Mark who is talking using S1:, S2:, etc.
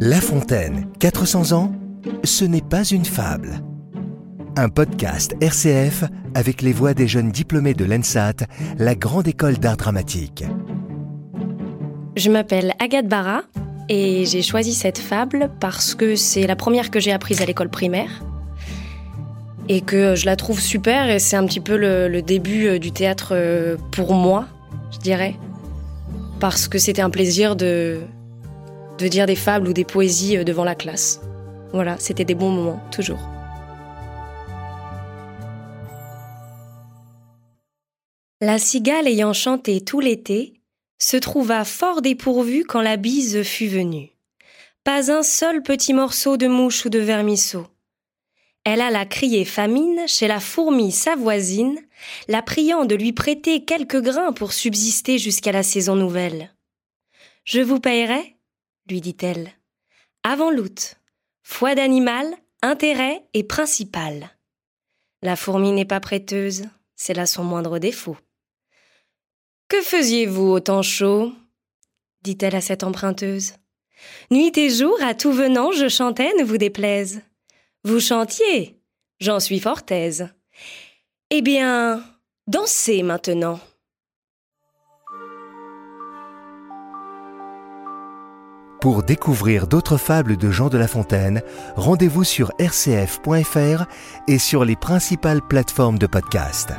S1: La Fontaine, 400 ans, ce n'est pas une fable. Un podcast RCF avec les voix des jeunes diplômés de l'ENSAT, la grande école d'art dramatique.
S2: Je m'appelle Agathe Barra et j'ai choisi cette fable parce que c'est la première que j'ai apprise à l'école primaire et que je la trouve super et c'est un petit peu le, début euh, du théâtre euh, pour moi, je dirais. Parce que c'était un plaisir de, de dire des fables ou des poésies euh, devant la classe. Voilà, c'était des bons moments, toujours. La cigale ayant chanté tout l'été, se trouva fort dépourvue quand la bise fut venue. Pas un seul petit morceau de mouche ou de vermisseau. Elle alla crier famine chez la fourmi sa voisine, la priant de lui prêter quelques grains pour subsister jusqu'à la saison nouvelle. Je vous payerai, lui dit-elle. Avant l'août. Foi d'animal, intérêt et principal. La fourmi n'est pas prêteuse, c'est là son moindre défaut. Que faisiez-vous au temps chaud? dit-elle à cette emprunteuse. Nuit et jour, à tout venant, je chantais, ne vous déplaise. Vous chantiez J'en suis fort aise. Eh bien, dansez maintenant.
S1: Pour découvrir d'autres fables de Jean de La Fontaine, rendez-vous sur rcf.fr et sur les principales plateformes de podcast.